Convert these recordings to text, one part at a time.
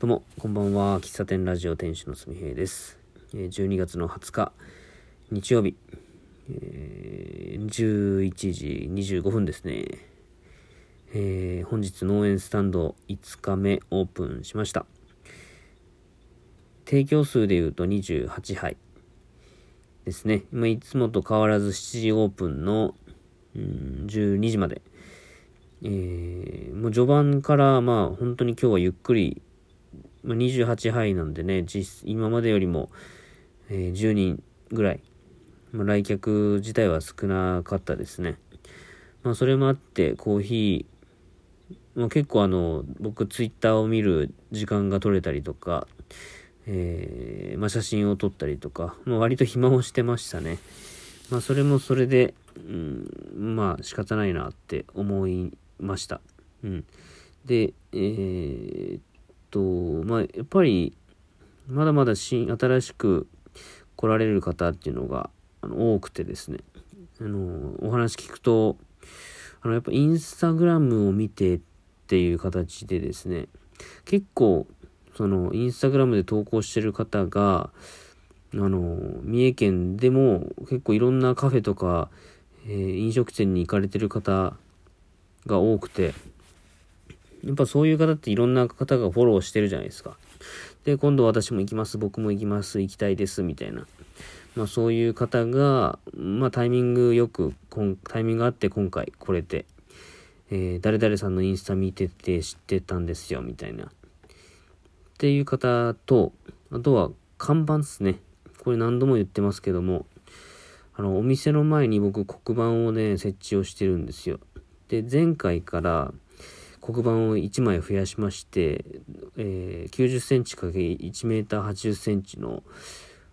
どうも、こんばんは。喫茶店ラジオ店主のすみへいです。12月の20日、日曜日、えー11時25分ですね。えー本日農園スタンド5日目オープンしました。提供数で言うと28杯ですね。まあ、いつもと変わらず7時オープンの、うん、12時まで。えーもう序盤からまあ本当に今日はゆっくりまあ、28杯なんでね、実今までよりも、えー10人ぐらい、まあ、来客自体は少なかったですね。まあ、それもあって、コーヒー、まあ、結構あの、僕ツイッターを見る時間が取れたりとか、えーまあ、写真を撮ったりとか、まあ、割と暇をしてましたね。まあ、それもそれで、うん、まあ、仕方ないなって思いました。うん。で、えーと、まあ、やっぱり、まだまだ新、新しく来られる方っていうのがあの多くてですね、あの、お話聞くと、あの、やっぱインスタグラムを見てっていう形でですね、結構、その、インスタグラムで投稿してる方が、あの、三重県でも結構いろんなカフェとか、えー飲食店に行かれてる方が多くて、やっぱそういう方っていろんな方がフォローしてるじゃないですか。で、今度私も行きます、僕も行きます、行きたいです、みたいな。まあそういう方が、まあタイミングよく、タイミングがあって今回来れて、えー誰々さんのインスタ見てて知ってたんですよ、みたいな。っていう方と、あとは看板ですね。これ何度も言ってますけども、あの、お店の前に僕黒板をね、設置をしてるんですよ。で、前回から黒板を1枚増やしまして、えー90センチ ×1 メーター80センチの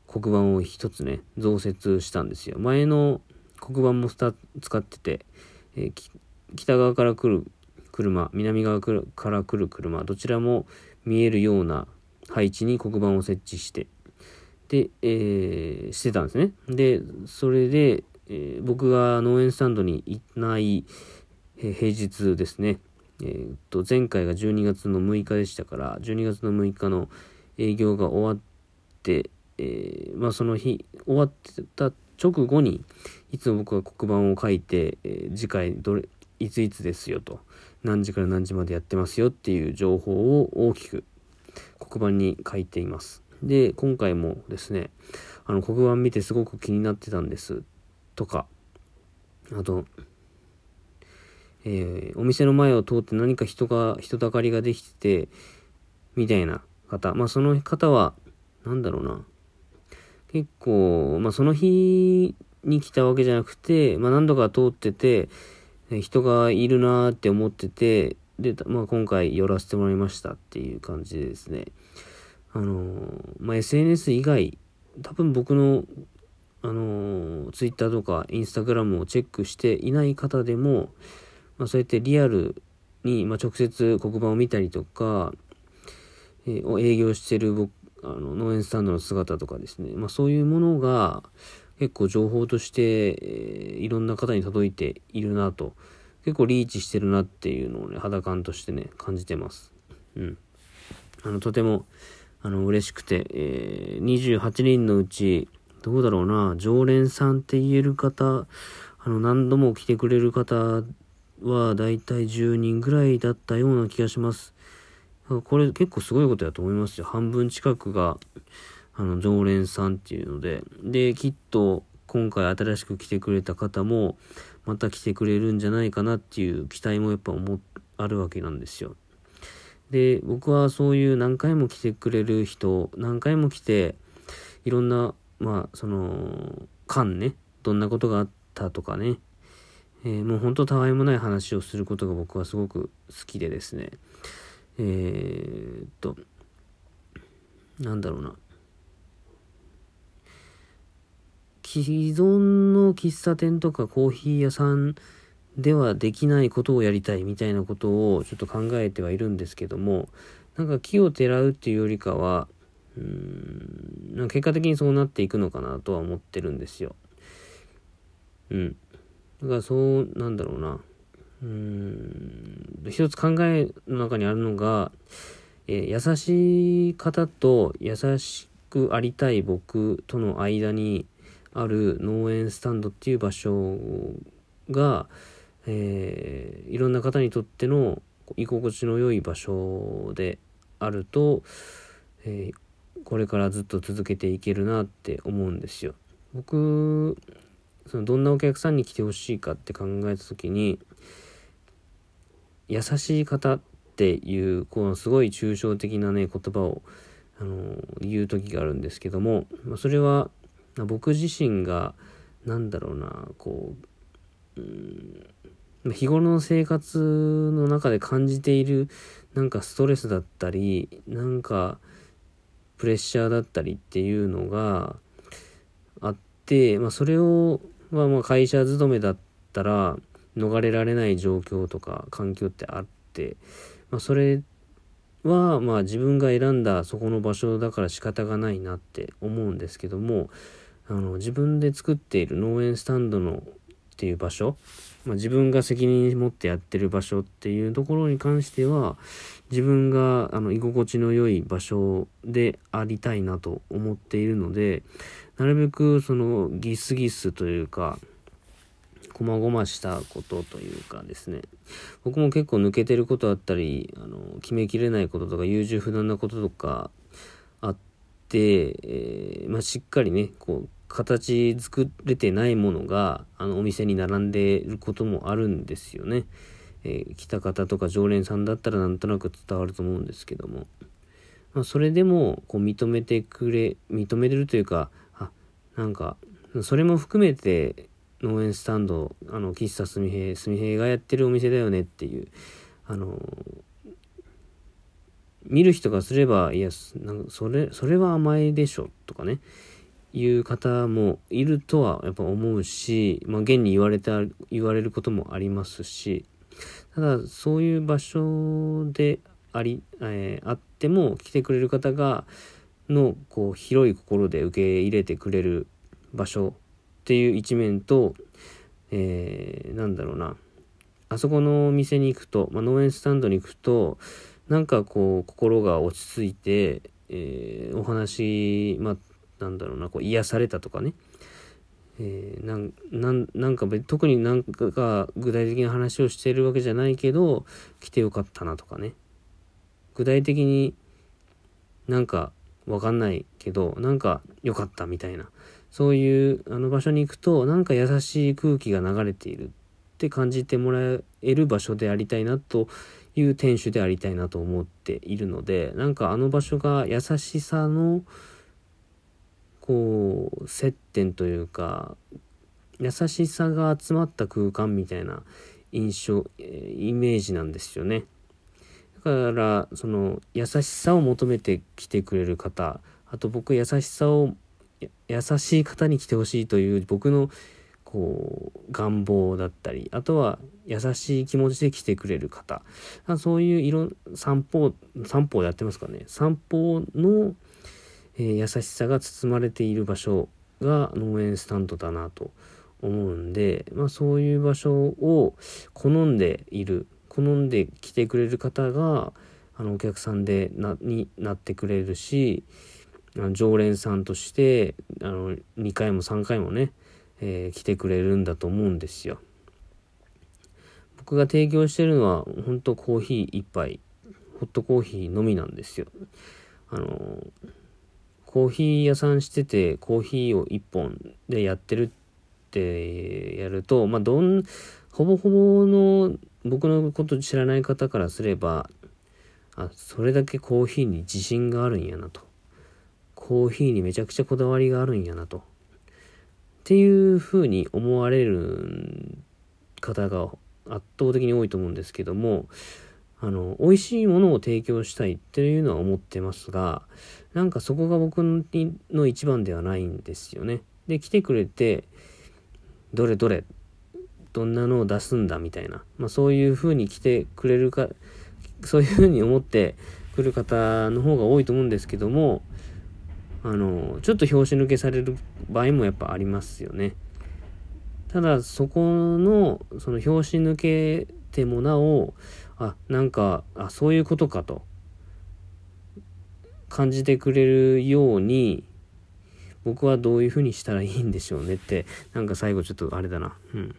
黒板を1つね、増設したんですよ。前の黒板も使ってて、えー北側から来る車、南側から来る車、どちらも見えるような配置に黒板を設置して、で、えーしてたんですね。で、それで、えー僕が農園スタンドにいない、え平日ですね。えーっと、前回が12月の6日でしたから、12月の6日の営業が終わって、えーまあその日、終わってた直後に、いつも僕は黒板を書いて、えー次回どれ、いついつですよと、何時から何時までやってますよっていう情報を大きく黒板に書いています。で、今回もですね、あの黒板見てすごく気になってたんですとか、あと、えーお店の前を通って何か人が、人だかりができてて、みたいな方。まあその方は、なんだろうな。結構、まあその日に来たわけじゃなくて、まあ何度か通ってて、人がいるなーって思ってて、で、まあ今回寄らせてもらいましたっていう感じでですね。あのまあ SNS 以外、多分僕の、あの、Twitter とか Instagram をチェックしていない方でも、まあそうやってリアルに、まあ直接黒板を見たりとか、えーを営業してる僕あの農園スタンドの姿とかですね、まあ、そういうものが結構情報として、えーいろんな方に届いているなと。結構リーチしてるなっていうのをね肌感としてね感じてます。うん、あのとてもあの嬉しくて、えー28人のうちどうだろうな常連さんって言える方あの何度も来てくれる方はだいたい10人ぐらいだったような気がします。これ結構すごいことだと思いますよ。半分近くが、あの、常連さんっていうので。で、きっと、今回新しく来てくれた方も、また来てくれるんじゃないかなっていう期待もやっぱ思あるわけなんですよ。で、僕はそういう何回も来てくれる人、何回も来て、いろんな、まあ、その、間ね、どんなことがあったとかね、えーもう本当たわいもない話をすることが僕はすごく好きでですね、えーっと、なんだろうな。既存の喫茶店とかコーヒー屋さんではできないことをやりたいみたいなことをちょっと考えてはいるんですけども、なんか木をてらうっていうよりかは、うーん、ん結果的にそうなっていくのかなとは思ってるんですよ。うん。だからそう、なんだろうな。うん、一つ考えの中にあるのが、えー、優しい方と優しくありたい僕との間にある農園スタンドっていう場所が、えー、いろんな方にとっての居心地の良い場所であると、えー、これからずっと続けていけるなって思うんですよ。僕そのどんなお客さんに来てほしいかって考えた時に優しい方っていうこのすごい抽象的なね言葉をあの言う時があるんですけども、まあ、それは僕自身が何だろうなこう、うん、日頃の生活の中で感じているなんかストレスだったりなんかプレッシャーだったりっていうのがあって、まあ、それを、まあ、まあ会社勤めだったら逃れられない状況とか環境ってあって、まあ、それはまあ自分が選んだそこの場所だから仕方がないなって思うんですけどもあの自分で作っている農園スタンドのっていう場所、まあ、自分が責任持ってやってる場所っていうところに関しては自分があの居心地の良い場所でありたいなと思っているのでなるべくそのギスギスというかこまごましたことというかですね僕も結構抜けてることあったりあの決めきれないこととか優柔不断なこととかあって、えー、まあ、しっかりねこう形作れてないものがあのお店に並んでることもあるんですよね。えー、来た方とか常連さんだったらなんとなく伝わると思うんですけども、まあ、それでもこう認めてくれ認めれるというかなんかそれも含めて農園スタンドあの喫茶すみへいすみへいがやってるお店だよねっていうあの見る人がすればいやなんかそれそれは甘えでしょとかねいう方もいるとはやっぱ思うし、まあ、現に言われた言われることもありますしただそういう場所であり、えー、あっても来てくれる方がのこう広い心で受け入れてくれる場所っていう一面と、えー、なんだろうな。あそこのお店に行くと、まあ、農園スタンドに行くとなんかこう心が落ち着いて、えー、お話、まあ、なんだろうなこう癒されたとかね、えー、なななんか特になんか具体的な話をしているわけじゃないけど来てよかったなとかね。具体的になんかわかんないけどなんか良かったみたいな。そういうあの場所に行くとなんか優しい空気が流れているって感じてもらえる場所でありたいなという店主でありたいなと思っているのでなんかあの場所が優しさのこう接点というか優しさが集まった空間みたいな印象イメージなんですよね。だからその優しさを求めてきてくれる方あと僕優しさを優しい方に来てほしいという僕のこう願望だったりあとは優しい気持ちで来てくれる方。そういう散歩散歩やってますかね。散歩のえー、優しさが包まれている場所が農園スタンドだなと思うんで、まあ、そういう場所を好んでいる好んで来てくれる方があのお客さんでなになってくれるし常連さんとしてあの2回も3回もね、えー、来てくれるんだと思うんですよ。僕が提供してるのは本当コーヒー1杯ホットコーヒーのみなんですよ。あのコーヒー屋さんしててコーヒーを1本でやってるってやるとまあどんほぼほぼの僕のこと知らない方からすればあそれだけコーヒーに自信があるんやなとコーヒーにめちゃくちゃこだわりがあるんやなとっていうふうに思われる方が圧倒的に多いと思うんですけどもあの、美味しいものを提供したいっていうのは思ってますが、なんかそこが僕の一番ではないんですよね。で、来てくれて、どれどれ、どんなのを出すんだみたいな、まあそういう風に来てくれるか、そういう風に思ってくる方の方が多いと思うんですけども、あの、ちょっと拍子抜けされる場合もやっぱありますよね。ただそこの、その拍子抜けてもなお、あ、なんか、あ、そういうことかと感じてくれるように、僕はどういうふうにしたらいいんでしょうねって、なんか最後ちょっとあれだな。うん。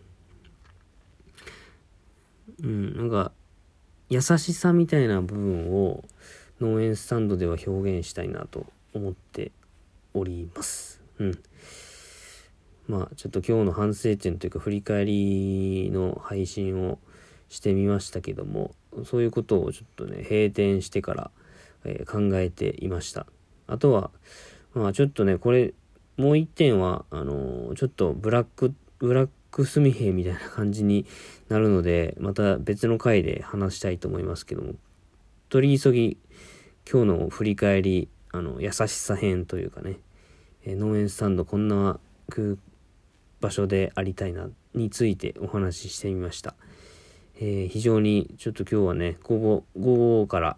うん、なんか、優しさみたいな部分を農園スタンドでは表現したいなと思っております。うん。まあ、ちょっと今日の反省点というか振り返りの配信をしてみましたけども、そういうことをちょっとね、閉店してから、えー、考えていました。あとは、まあちょっとね、これ、もう一点は、あのー、ちょっとブラック、ブラックスミ兵みたいな感じになるので、また別の回で話したいと思いますけども、取り急ぎ、今日の振り返り、あの、優しさ編というかね、えー、農園スタンドこんな場所でありたいな、についてお話ししてみました。えー、非常にちょっと今日はね、午後、午後から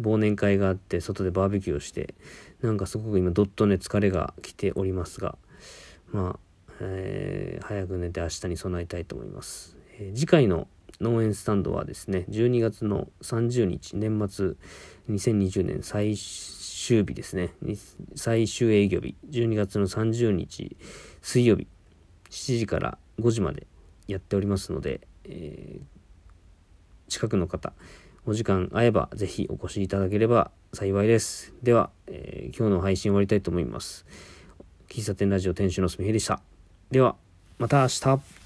忘年会があって外でバーベキューをして、なんかすごく今どっとね疲れが来ておりますが、まあ、えー、早く寝て明日に備えたいと思います。えー、次回の農園スタンドはですね、12月の30日、年末2020年最終日ですね、最終営業日、12月の30日水曜日、7時から5時までやっておりますので、えー、近くの方、お時間合えばぜひお越しいただければ幸いです。では、えー、今日の配信終わりたいと思います。喫茶店ラジオ店主のすみへでした。では、また明日。